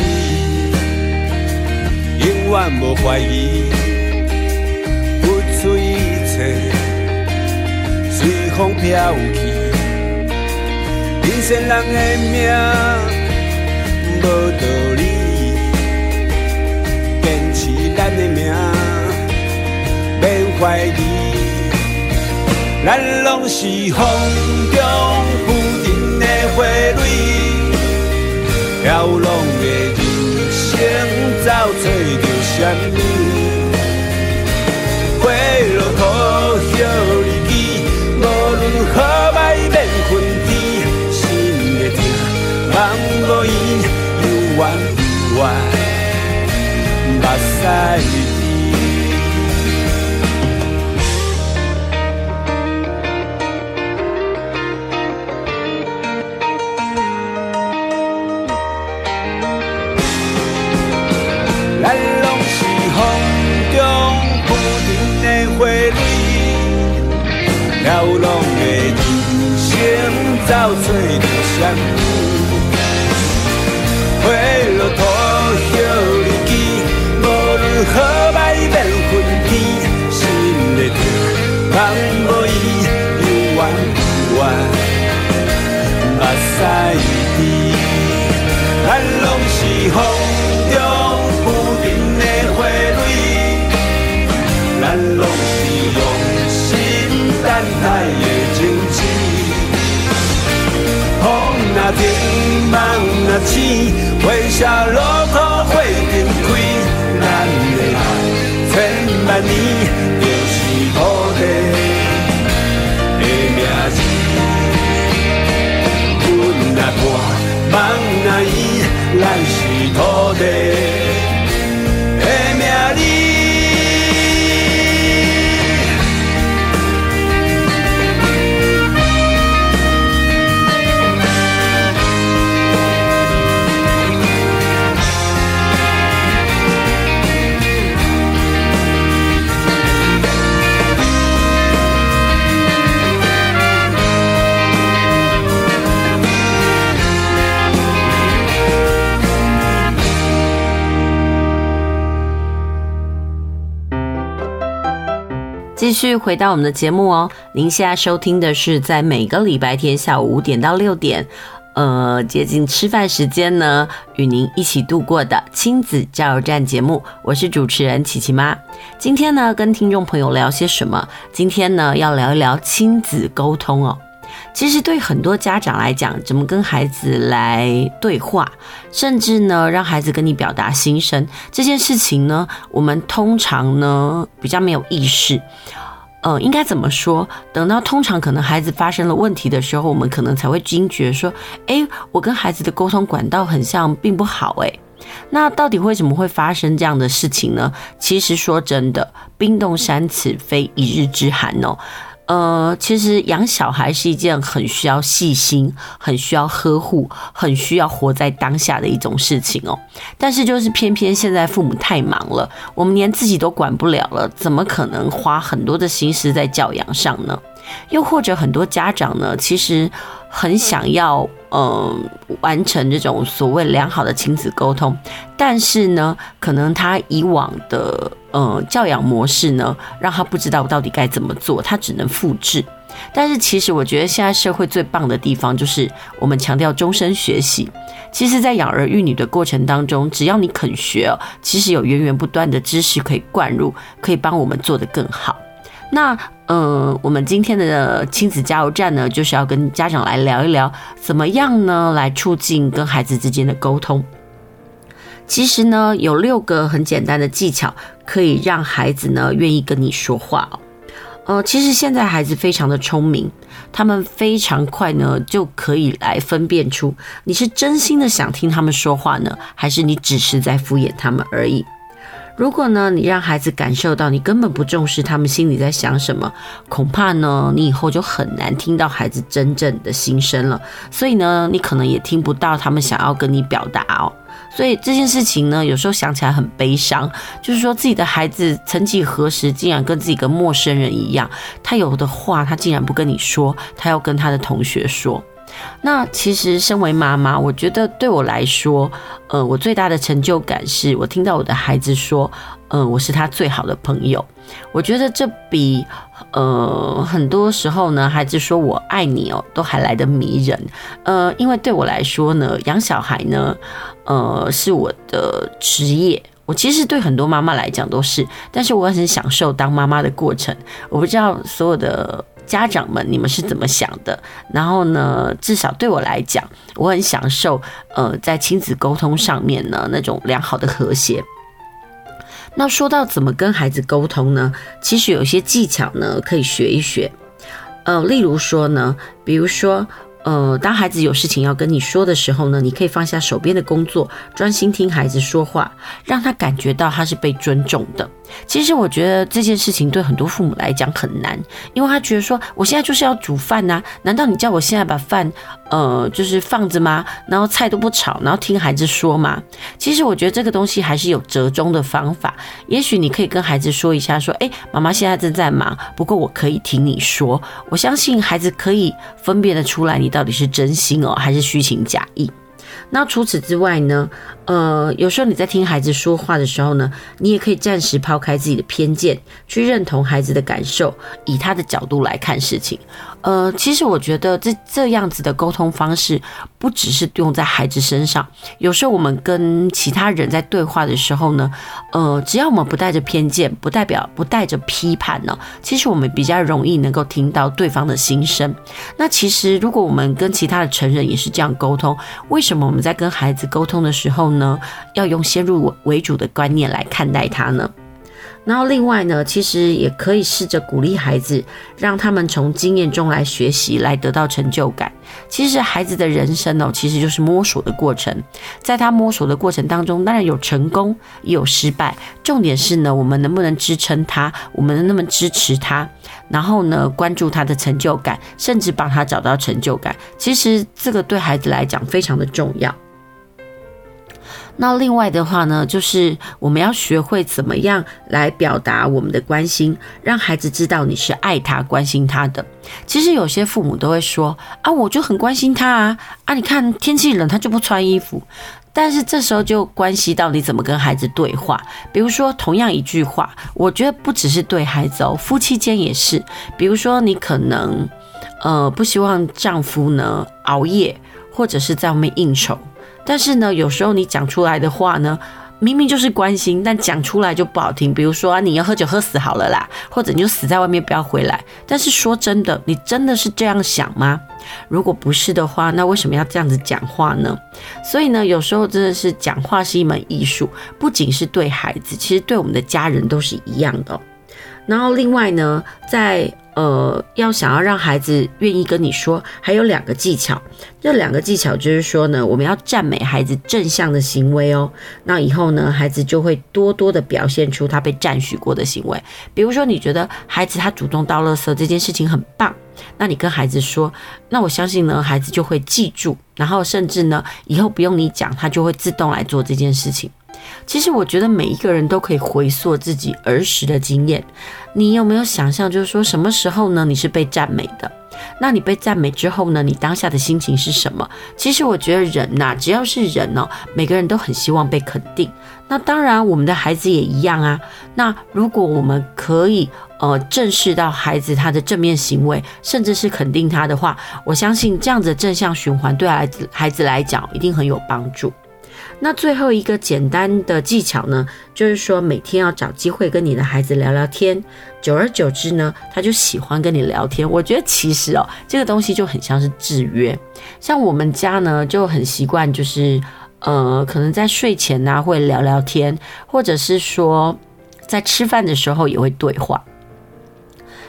永远无怀疑，付出一切，随风飘去。人生人的命无道理，坚持咱的命，免怀疑。咱拢是风中浮沉的花蕊。飘浪的人生，找找着什么？花落土，叶离枝，无论好歹免分离。心的痛，茫无依，有怨有怨，目屎。飘浪的人生，走出了什么。花落土歇日期，无论好歹变分天，心的痛，放无伊，犹原。目屎滴，咱拢是风。金梦啊醒，花谢落雨花更开，咱的爱千万年就是土地的名字。阮若破，梦若依，咱是土地。继续回到我们的节目哦，您现在收听的是在每个礼拜天下午五点到六点，呃，接近吃饭时间呢，与您一起度过的亲子加油站节目，我是主持人琪琪妈。今天呢，跟听众朋友聊些什么？今天呢，要聊一聊亲子沟通哦。其实对很多家长来讲，怎么跟孩子来对话，甚至呢，让孩子跟你表达心声这件事情呢，我们通常呢比较没有意识。呃，应该怎么说？等到通常可能孩子发生了问题的时候，我们可能才会惊觉说：“诶，我跟孩子的沟通管道很像，并不好。”诶，那到底为什么会发生这样的事情呢？其实说真的，冰冻三尺非一日之寒哦。呃，其实养小孩是一件很需要细心、很需要呵护、很需要活在当下的一种事情哦。但是就是偏偏现在父母太忙了，我们连自己都管不了了，怎么可能花很多的心思在教养上呢？又或者很多家长呢，其实很想要，嗯、呃，完成这种所谓良好的亲子沟通，但是呢，可能他以往的，呃，教养模式呢，让他不知道到底该怎么做，他只能复制。但是其实我觉得现在社会最棒的地方，就是我们强调终身学习。其实，在养儿育女的过程当中，只要你肯学，其实有源源不断的知识可以灌入，可以帮我们做得更好。那，呃，我们今天的亲子加油站呢，就是要跟家长来聊一聊，怎么样呢，来促进跟孩子之间的沟通。其实呢，有六个很简单的技巧，可以让孩子呢愿意跟你说话哦。呃，其实现在孩子非常的聪明，他们非常快呢就可以来分辨出你是真心的想听他们说话呢，还是你只是在敷衍他们而已。如果呢，你让孩子感受到你根本不重视他们心里在想什么，恐怕呢，你以后就很难听到孩子真正的心声了。所以呢，你可能也听不到他们想要跟你表达哦。所以这件事情呢，有时候想起来很悲伤，就是说自己的孩子曾几何时竟然跟自己跟陌生人一样，他有的话他竟然不跟你说，他要跟他的同学说。那其实，身为妈妈，我觉得对我来说，呃，我最大的成就感是我听到我的孩子说，呃，我是他最好的朋友。我觉得这比呃很多时候呢，孩子说我爱你哦，都还来得迷人。呃，因为对我来说呢，养小孩呢，呃，是我的职业。我其实对很多妈妈来讲都是，但是我很享受当妈妈的过程。我不知道所有的。家长们，你们是怎么想的？然后呢，至少对我来讲，我很享受，呃，在亲子沟通上面呢，那种良好的和谐。那说到怎么跟孩子沟通呢？其实有些技巧呢，可以学一学。呃，例如说呢，比如说。呃，当孩子有事情要跟你说的时候呢，你可以放下手边的工作，专心听孩子说话，让他感觉到他是被尊重的。其实我觉得这件事情对很多父母来讲很难，因为他觉得说，我现在就是要煮饭呐，难道你叫我现在把饭呃就是放着吗？然后菜都不炒，然后听孩子说吗？其实我觉得这个东西还是有折中的方法。也许你可以跟孩子说一下，说，诶，妈妈现在正在忙，不过我可以听你说。我相信孩子可以分辨得出来你。到底是真心哦，还是虚情假意？那除此之外呢？呃，有时候你在听孩子说话的时候呢，你也可以暂时抛开自己的偏见，去认同孩子的感受，以他的角度来看事情。呃，其实我觉得这这样子的沟通方式，不只是用在孩子身上。有时候我们跟其他人在对话的时候呢，呃，只要我们不带着偏见，不代表不带着批判呢，其实我们比较容易能够听到对方的心声。那其实如果我们跟其他的成人也是这样沟通，为什么？我们在跟孩子沟通的时候呢，要用先入为主的观念来看待他呢？然后另外呢，其实也可以试着鼓励孩子，让他们从经验中来学习，来得到成就感。其实孩子的人生哦，其实就是摸索的过程。在他摸索的过程当中，当然有成功，也有失败。重点是呢，我们能不能支撑他？我们能不能支持他？然后呢，关注他的成就感，甚至帮他找到成就感。其实这个对孩子来讲非常的重要。那另外的话呢，就是我们要学会怎么样来表达我们的关心，让孩子知道你是爱他、关心他的。其实有些父母都会说啊，我就很关心他啊，啊，你看天气冷他就不穿衣服。但是这时候就关系到你怎么跟孩子对话。比如说同样一句话，我觉得不只是对孩子哦，夫妻间也是。比如说你可能呃不希望丈夫呢熬夜，或者是在外面应酬。但是呢，有时候你讲出来的话呢，明明就是关心，但讲出来就不好听。比如说啊，你要喝酒喝死好了啦，或者你就死在外面不要回来。但是说真的，你真的是这样想吗？如果不是的话，那为什么要这样子讲话呢？所以呢，有时候真的是讲话是一门艺术，不仅是对孩子，其实对我们的家人都是一样的。然后另外呢，在呃，要想要让孩子愿意跟你说，还有两个技巧。这两个技巧就是说呢，我们要赞美孩子正向的行为哦。那以后呢，孩子就会多多的表现出他被赞许过的行为。比如说，你觉得孩子他主动倒垃圾这件事情很棒，那你跟孩子说，那我相信呢，孩子就会记住，然后甚至呢，以后不用你讲，他就会自动来做这件事情。其实我觉得每一个人都可以回溯自己儿时的经验。你有没有想象，就是说什么时候呢？你是被赞美的？那你被赞美之后呢？你当下的心情是什么？其实我觉得人呐，只要是人哦，每个人都很希望被肯定。那当然，我们的孩子也一样啊。那如果我们可以呃正视到孩子他的正面行为，甚至是肯定他的话，我相信这样子的正向循环对孩子孩子来讲一定很有帮助。那最后一个简单的技巧呢，就是说每天要找机会跟你的孩子聊聊天，久而久之呢，他就喜欢跟你聊天。我觉得其实哦，这个东西就很像是制约。像我们家呢，就很习惯，就是呃，可能在睡前呢会聊聊天，或者是说在吃饭的时候也会对话。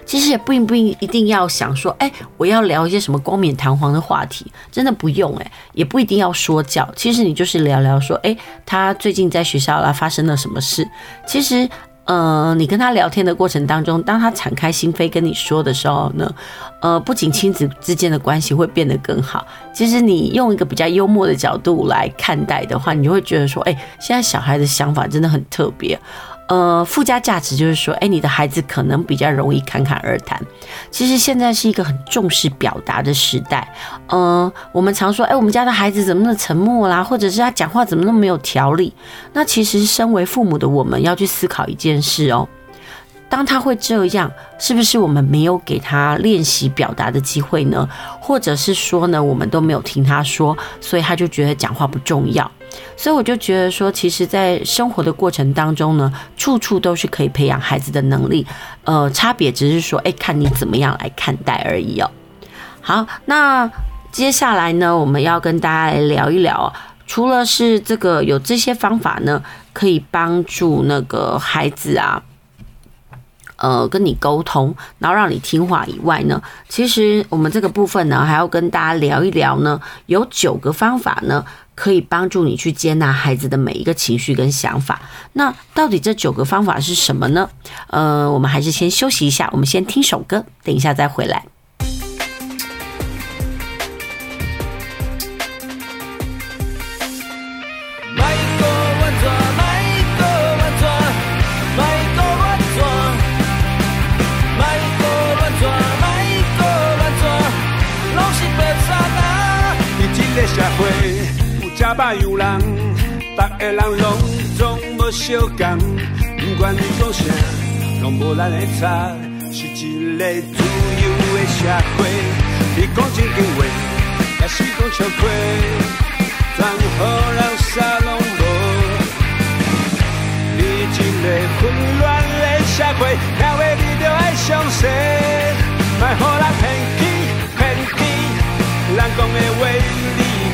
其实也不一不一定要想说，哎，我要聊一些什么冠冕堂皇的话题，真的不用哎，也不一定要说教。其实你就是聊聊说，哎，他最近在学校啦发生了什么事。其实，呃，你跟他聊天的过程当中，当他敞开心扉跟你说的时候呢，呃，不仅亲子之间的关系会变得更好，其实你用一个比较幽默的角度来看待的话，你就会觉得说，哎，现在小孩的想法真的很特别。呃，附加价值就是说，哎，你的孩子可能比较容易侃侃而谈。其实现在是一个很重视表达的时代。呃，我们常说，哎，我们家的孩子怎么那么沉默啦，或者是他讲话怎么那么没有条理？那其实身为父母的我们要去思考一件事哦。当他会这样，是不是我们没有给他练习表达的机会呢？或者是说呢，我们都没有听他说，所以他就觉得讲话不重要？所以我就觉得说，其实，在生活的过程当中呢，处处都是可以培养孩子的能力。呃，差别只是说，哎，看你怎么样来看待而已哦。好，那接下来呢，我们要跟大家来聊一聊，除了是这个有这些方法呢，可以帮助那个孩子啊。呃，跟你沟通，然后让你听话以外呢，其实我们这个部分呢，还要跟大家聊一聊呢，有九个方法呢，可以帮助你去接纳孩子的每一个情绪跟想法。那到底这九个方法是什么呢？呃，我们还是先休息一下，我们先听首歌，等一下再回来。百有人，逐个人拢总无相共，不管你讲啥，拢无咱的差，是一个自由的社会。你讲真经话，也是讲笑话，怎好人啥拢无？你一个混乱的社会，要为你就爱相信，莫互人骗去骗去，人讲的话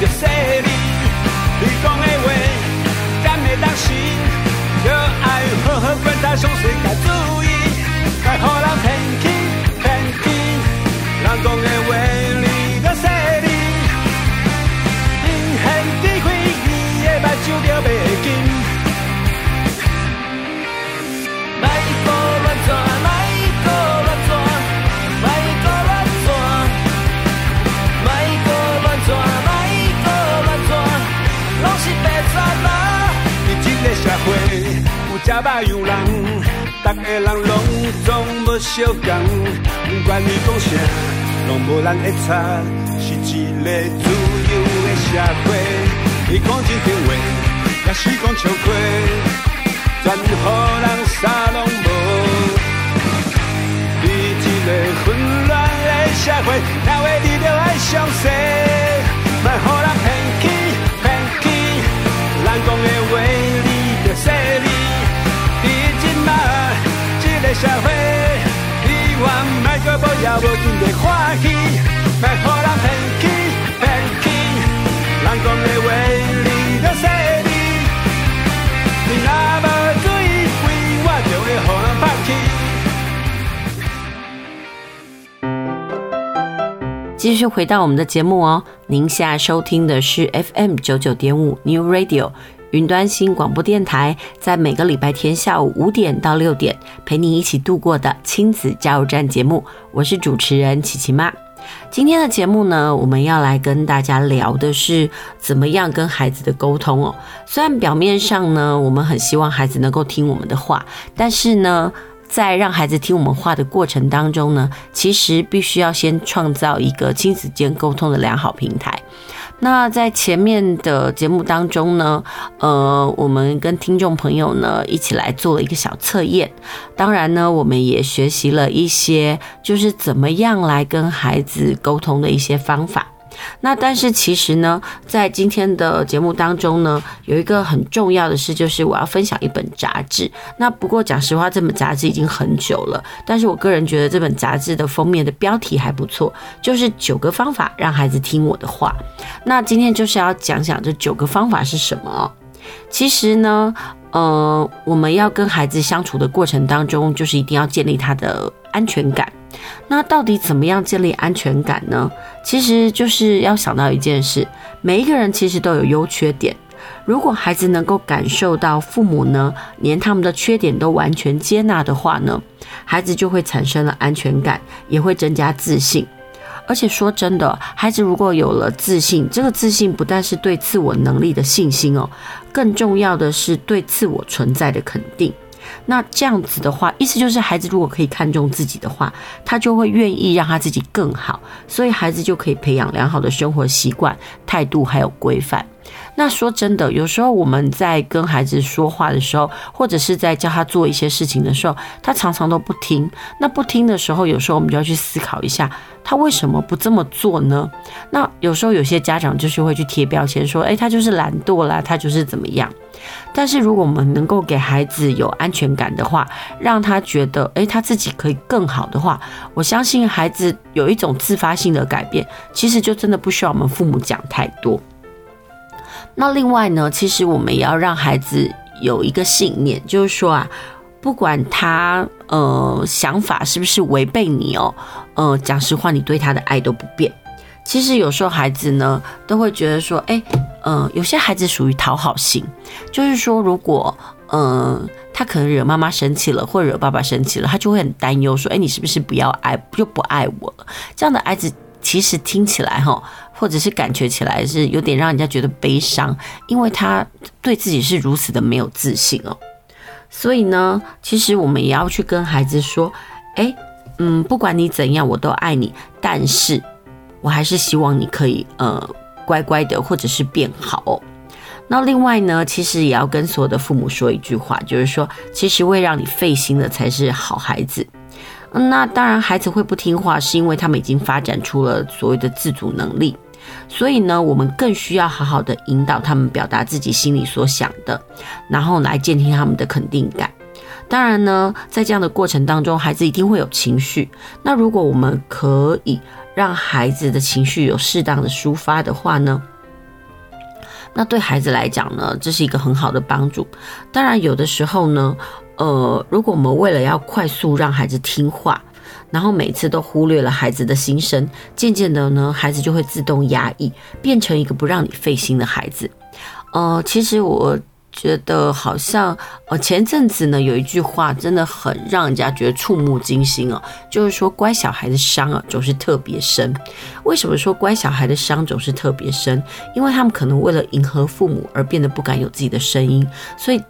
着细你，你讲的话，咱会当信，着爱好好观察上世界注意，别互人骗去骗去。人讲的话，你着细你，因显智慧，你的目睭着袂紧。捌有人，逐个人拢总无相共，不管你讲啥，拢无人会差，是一个自由的社会。你讲真听话，也是讲笑话，全予人啥拢无。你一个混乱的社会，哪会你着爱相信？莫予人骗去骗去，人讲的话你着说个不要无尽的欢喜，别让人骗去骗去，人讲的话你着说你，你若无注意，为我就会予人抛弃。继续回到我们的节目哦，您现在收听的是 FM 九九点五 New Radio。云端新广播电台在每个礼拜天下午五点到六点陪你一起度过的亲子加油站节目，我是主持人琪琪妈。今天的节目呢，我们要来跟大家聊的是怎么样跟孩子的沟通哦。虽然表面上呢，我们很希望孩子能够听我们的话，但是呢，在让孩子听我们话的过程当中呢，其实必须要先创造一个亲子间沟通的良好平台。那在前面的节目当中呢，呃，我们跟听众朋友呢一起来做了一个小测验，当然呢，我们也学习了一些就是怎么样来跟孩子沟通的一些方法。那但是其实呢，在今天的节目当中呢，有一个很重要的事，就是我要分享一本杂志。那不过讲实话，这本杂志已经很久了，但是我个人觉得这本杂志的封面的标题还不错，就是九个方法让孩子听我的话。那今天就是要讲讲这九个方法是什么。其实呢，呃，我们要跟孩子相处的过程当中，就是一定要建立他的安全感。那到底怎么样建立安全感呢？其实就是要想到一件事，每一个人其实都有优缺点。如果孩子能够感受到父母呢，连他们的缺点都完全接纳的话呢，孩子就会产生了安全感，也会增加自信。而且说真的，孩子如果有了自信，这个自信不但是对自我能力的信心哦，更重要的是对自我存在的肯定。那这样子的话，意思就是孩子如果可以看重自己的话，他就会愿意让他自己更好，所以孩子就可以培养良好的生活习惯、态度还有规范。那说真的，有时候我们在跟孩子说话的时候，或者是在教他做一些事情的时候，他常常都不听。那不听的时候，有时候我们就要去思考一下，他为什么不这么做呢？那有时候有些家长就是会去贴标签说，诶，他就是懒惰啦，他就是怎么样。但是如果我们能够给孩子有安全感的话，让他觉得，诶，他自己可以更好的话，我相信孩子有一种自发性的改变，其实就真的不需要我们父母讲太多。那另外呢，其实我们也要让孩子有一个信念，就是说啊，不管他呃想法是不是违背你哦，呃，讲实话，你对他的爱都不变。其实有时候孩子呢都会觉得说，哎，呃，有些孩子属于讨好型，就是说，如果呃他可能惹妈妈生气了，或者惹爸爸生气了，他就会很担忧，说，哎，你是不是不要爱，就不爱我了？这样的孩子其实听起来哈。或者是感觉起来是有点让人家觉得悲伤，因为他对自己是如此的没有自信哦。所以呢，其实我们也要去跟孩子说，诶，嗯，不管你怎样，我都爱你，但是我还是希望你可以呃乖乖的，或者是变好哦。那另外呢，其实也要跟所有的父母说一句话，就是说，其实会让你费心的才是好孩子。那当然，孩子会不听话，是因为他们已经发展出了所谓的自主能力。所以呢，我们更需要好好的引导他们表达自己心里所想的，然后来监听他们的肯定感。当然呢，在这样的过程当中，孩子一定会有情绪。那如果我们可以让孩子的情绪有适当的抒发的话呢，那对孩子来讲呢，这是一个很好的帮助。当然，有的时候呢，呃，如果我们为了要快速让孩子听话，然后每次都忽略了孩子的心声，渐渐的呢，孩子就会自动压抑，变成一个不让你费心的孩子。呃，其实我觉得好像，呃，前阵子呢，有一句话真的很让人家觉得触目惊心哦，就是说乖小孩的伤啊总是特别深。为什么说乖小孩的伤总是特别深？因为他们可能为了迎合父母而变得不敢有自己的声音，所以。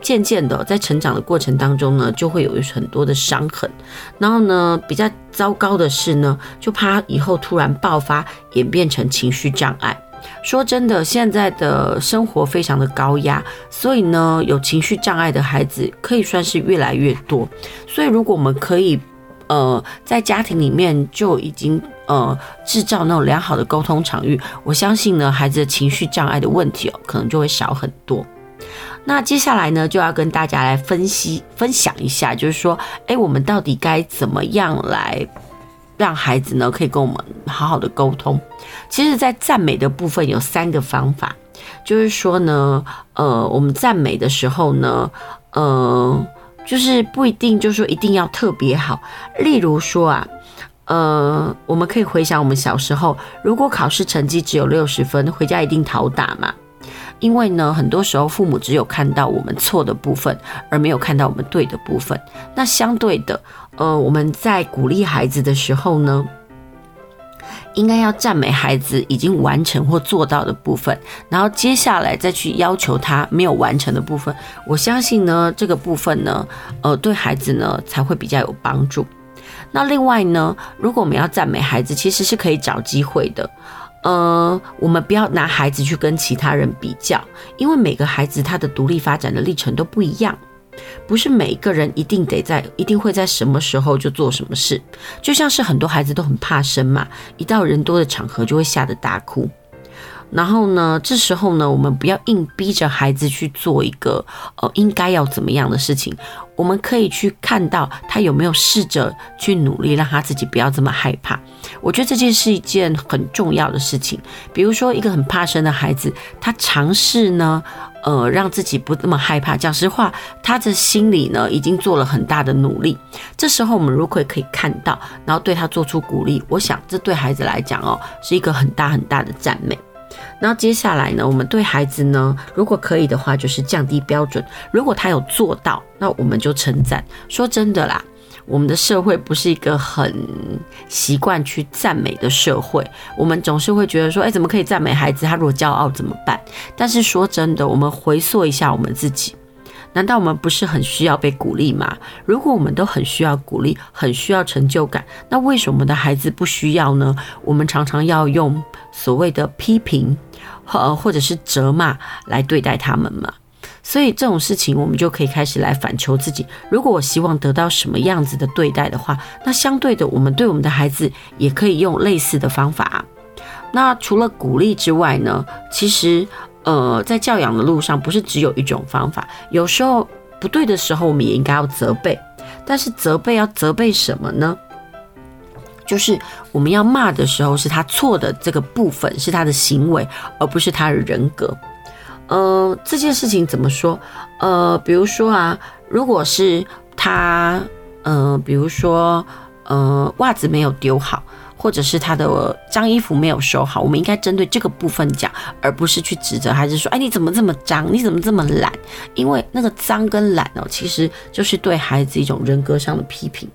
渐渐的在成长的过程当中呢，就会有很多的伤痕。然后呢，比较糟糕的是呢，就怕以后突然爆发，演变成情绪障碍。说真的，现在的生活非常的高压，所以呢，有情绪障碍的孩子可以算是越来越多。所以，如果我们可以，呃，在家庭里面就已经呃制造那种良好的沟通场域，我相信呢，孩子的情绪障碍的问题哦，可能就会少很多。那接下来呢，就要跟大家来分析分享一下，就是说，哎，我们到底该怎么样来让孩子呢，可以跟我们好好的沟通？其实，在赞美的部分有三个方法，就是说呢，呃，我们赞美的时候呢，呃，就是不一定，就是说一定要特别好。例如说啊，呃，我们可以回想我们小时候，如果考试成绩只有六十分，回家一定讨打嘛。因为呢，很多时候父母只有看到我们错的部分，而没有看到我们对的部分。那相对的，呃，我们在鼓励孩子的时候呢，应该要赞美孩子已经完成或做到的部分，然后接下来再去要求他没有完成的部分。我相信呢，这个部分呢，呃，对孩子呢才会比较有帮助。那另外呢，如果我们要赞美孩子，其实是可以找机会的。呃，我们不要拿孩子去跟其他人比较，因为每个孩子他的独立发展的历程都不一样，不是每一个人一定得在，一定会在什么时候就做什么事。就像是很多孩子都很怕生嘛，一到人多的场合就会吓得大哭。然后呢，这时候呢，我们不要硬逼着孩子去做一个呃应该要怎么样的事情。我们可以去看到他有没有试着去努力，让他自己不要这么害怕。我觉得这件是一件很重要的事情。比如说，一个很怕生的孩子，他尝试呢，呃，让自己不那么害怕。讲实话，他的心里呢，已经做了很大的努力。这时候，我们如果可以看到，然后对他做出鼓励，我想这对孩子来讲哦，是一个很大很大的赞美。那接下来呢，我们对孩子呢，如果可以的话，就是降低标准。如果他有做到，那我们就称赞。说真的啦，我们的社会不是一个很习惯去赞美的社会。我们总是会觉得说，哎，怎么可以赞美孩子？他如果骄傲怎么办？但是说真的，我们回溯一下我们自己。难道我们不是很需要被鼓励吗？如果我们都很需要鼓励，很需要成就感，那为什么我们的孩子不需要呢？我们常常要用所谓的批评，呃，或者是责骂来对待他们嘛。所以这种事情，我们就可以开始来反求自己。如果我希望得到什么样子的对待的话，那相对的，我们对我们的孩子也可以用类似的方法。那除了鼓励之外呢，其实。呃，在教养的路上，不是只有一种方法。有时候不对的时候，我们也应该要责备。但是责备要责备什么呢？就是我们要骂的时候，是他错的这个部分，是他的行为，而不是他的人格。呃，这件事情怎么说？呃，比如说啊，如果是他，呃，比如说，呃，袜子没有丢好。或者是他的脏衣服没有收好，我们应该针对这个部分讲，而不是去指责孩子说：“哎，你怎么这么脏？你怎么这么懒？”因为那个脏跟懒哦，其实就是对孩子一种人格上的批评。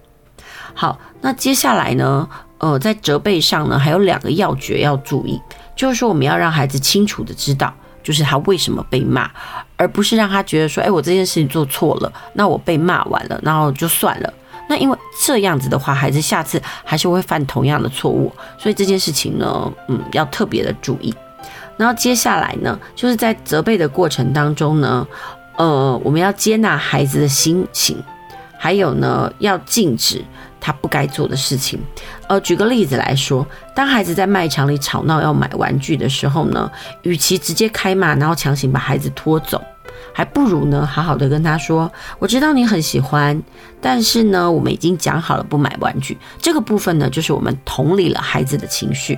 好，那接下来呢，呃，在责备上呢，还有两个要诀要注意，就是说我们要让孩子清楚的知道，就是他为什么被骂，而不是让他觉得说：“哎，我这件事情做错了，那我被骂完了，然后就算了。”那因为这样子的话，孩子下次还是会犯同样的错误，所以这件事情呢，嗯，要特别的注意。然后接下来呢，就是在责备的过程当中呢，呃，我们要接纳孩子的心情，还有呢，要禁止他不该做的事情。呃，举个例子来说，当孩子在卖场里吵闹要买玩具的时候呢，与其直接开骂，然后强行把孩子拖走。还不如呢，好好的跟他说，我知道你很喜欢，但是呢，我们已经讲好了不买玩具。这个部分呢，就是我们同理了孩子的情绪，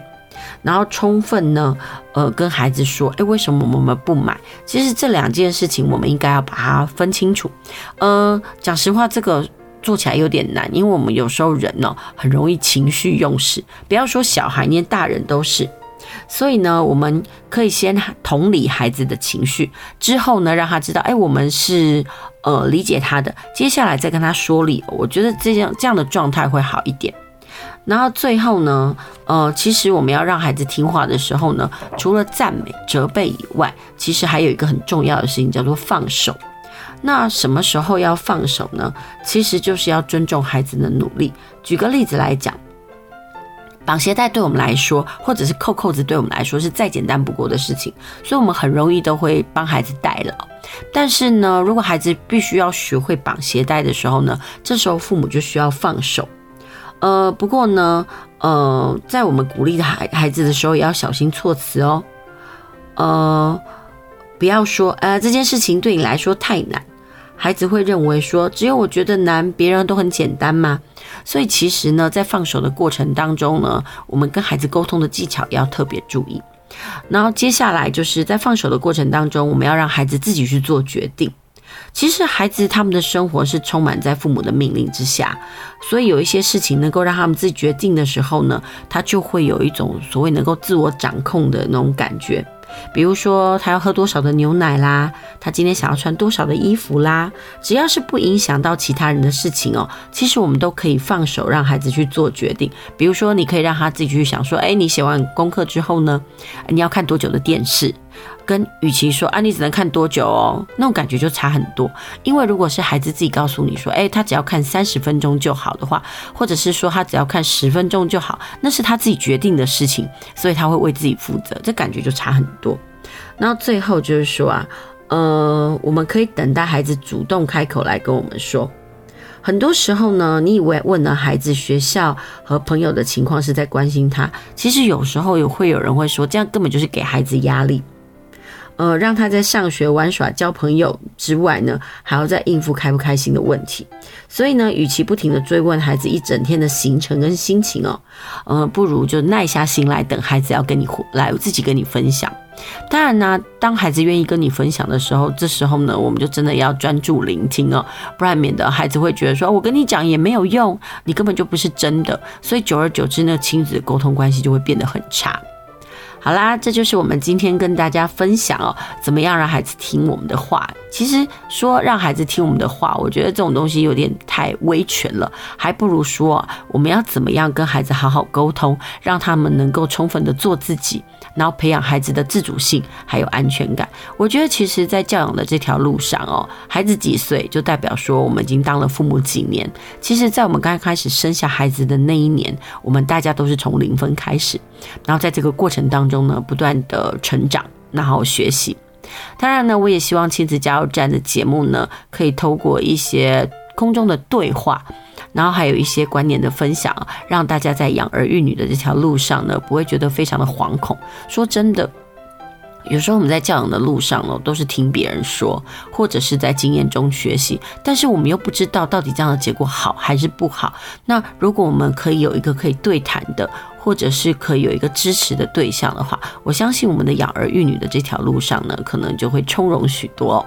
然后充分呢，呃，跟孩子说，诶，为什么我们不买？其实这两件事情，我们应该要把它分清楚。呃，讲实话，这个做起来有点难，因为我们有时候人呢，很容易情绪用事，不要说小孩，连大人都是。所以呢，我们可以先同理孩子的情绪，之后呢，让他知道，哎，我们是呃理解他的。接下来再跟他说理，我觉得这样这样的状态会好一点。然后最后呢，呃，其实我们要让孩子听话的时候呢，除了赞美、责备以外，其实还有一个很重要的事情叫做放手。那什么时候要放手呢？其实就是要尊重孩子的努力。举个例子来讲，绑鞋带对我们来说，或者是扣扣子对我们来说是再简单不过的事情，所以我们很容易都会帮孩子戴了。但是呢，如果孩子必须要学会绑鞋带的时候呢，这时候父母就需要放手。呃，不过呢，呃，在我们鼓励孩孩子的时候，也要小心措辞哦。呃，不要说，呃，这件事情对你来说太难，孩子会认为说，只有我觉得难，别人都很简单吗？所以其实呢，在放手的过程当中呢，我们跟孩子沟通的技巧要特别注意。然后接下来就是在放手的过程当中，我们要让孩子自己去做决定。其实孩子他们的生活是充满在父母的命令之下，所以有一些事情能够让他们自己决定的时候呢，他就会有一种所谓能够自我掌控的那种感觉。比如说，他要喝多少的牛奶啦，他今天想要穿多少的衣服啦，只要是不影响到其他人的事情哦，其实我们都可以放手让孩子去做决定。比如说，你可以让他自己去想说，哎，你写完功课之后呢，你要看多久的电视？跟与其说啊，你只能看多久哦，那种感觉就差很多。因为如果是孩子自己告诉你说，哎，他只要看三十分钟就好的话，或者是说他只要看十分钟就好，那是他自己决定的事情，所以他会为自己负责，这感觉就差很多。那最后就是说啊，呃，我们可以等待孩子主动开口来跟我们说。很多时候呢，你以为问了孩子学校和朋友的情况是在关心他，其实有时候也会有人会说，这样根本就是给孩子压力。呃，让他在上学、玩耍、交朋友之外呢，还要再应付开不开心的问题。所以呢，与其不停地追问孩子一整天的行程跟心情哦，呃，不如就耐下心来等孩子要跟你来，自己跟你分享。当然呢，当孩子愿意跟你分享的时候，这时候呢，我们就真的要专注聆听哦，不然免得孩子会觉得说，我跟你讲也没有用，你根本就不是真的。所以久而久之呢，亲子的沟通关系就会变得很差。好啦，这就是我们今天跟大家分享哦，怎么样让孩子听我们的话？其实说让孩子听我们的话，我觉得这种东西有点太威权了，还不如说我们要怎么样跟孩子好好沟通，让他们能够充分的做自己。然后培养孩子的自主性，还有安全感。我觉得，其实，在教养的这条路上哦，孩子几岁就代表说我们已经当了父母几年。其实，在我们刚开始生下孩子的那一年，我们大家都是从零分开始。然后，在这个过程当中呢，不断的成长，然后学习。当然呢，我也希望亲子加油站的节目呢，可以透过一些空中的对话。然后还有一些观念的分享，让大家在养儿育女的这条路上呢，不会觉得非常的惶恐。说真的，有时候我们在教养的路上呢，都是听别人说，或者是在经验中学习，但是我们又不知道到底这样的结果好还是不好。那如果我们可以有一个可以对谈的，或者是可以有一个支持的对象的话，我相信我们的养儿育女的这条路上呢，可能就会从容许多。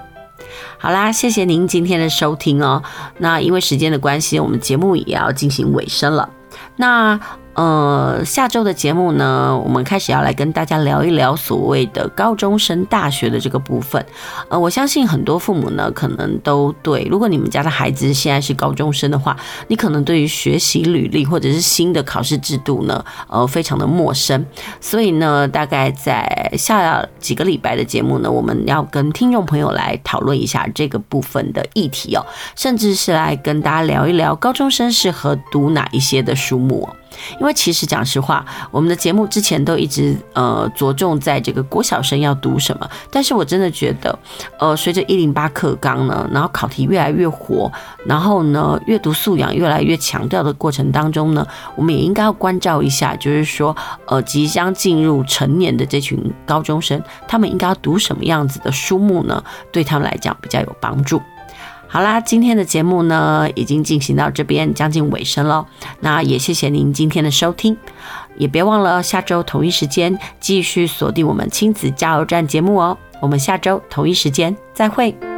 好啦，谢谢您今天的收听哦。那因为时间的关系，我们节目也要进行尾声了。那。呃，下周的节目呢，我们开始要来跟大家聊一聊所谓的高中升大学的这个部分。呃，我相信很多父母呢，可能都对，如果你们家的孩子现在是高中生的话，你可能对于学习履历或者是新的考试制度呢，呃，非常的陌生。所以呢，大概在下几个礼拜的节目呢，我们要跟听众朋友来讨论一下这个部分的议题哦，甚至是来跟大家聊一聊高中生适合读哪一些的书目哦。因为其实讲实话，我们的节目之前都一直呃着重在这个国小生要读什么，但是我真的觉得，呃，随着一零八课纲呢，然后考题越来越活，然后呢，阅读素养越来越强调的过程当中呢，我们也应该要关照一下，就是说，呃，即将进入成年的这群高中生，他们应该要读什么样子的书目呢？对他们来讲比较有帮助。好啦，今天的节目呢，已经进行到这边将近尾声了。那也谢谢您今天的收听，也别忘了下周同一时间继续锁定我们亲子加油站节目哦。我们下周同一时间再会。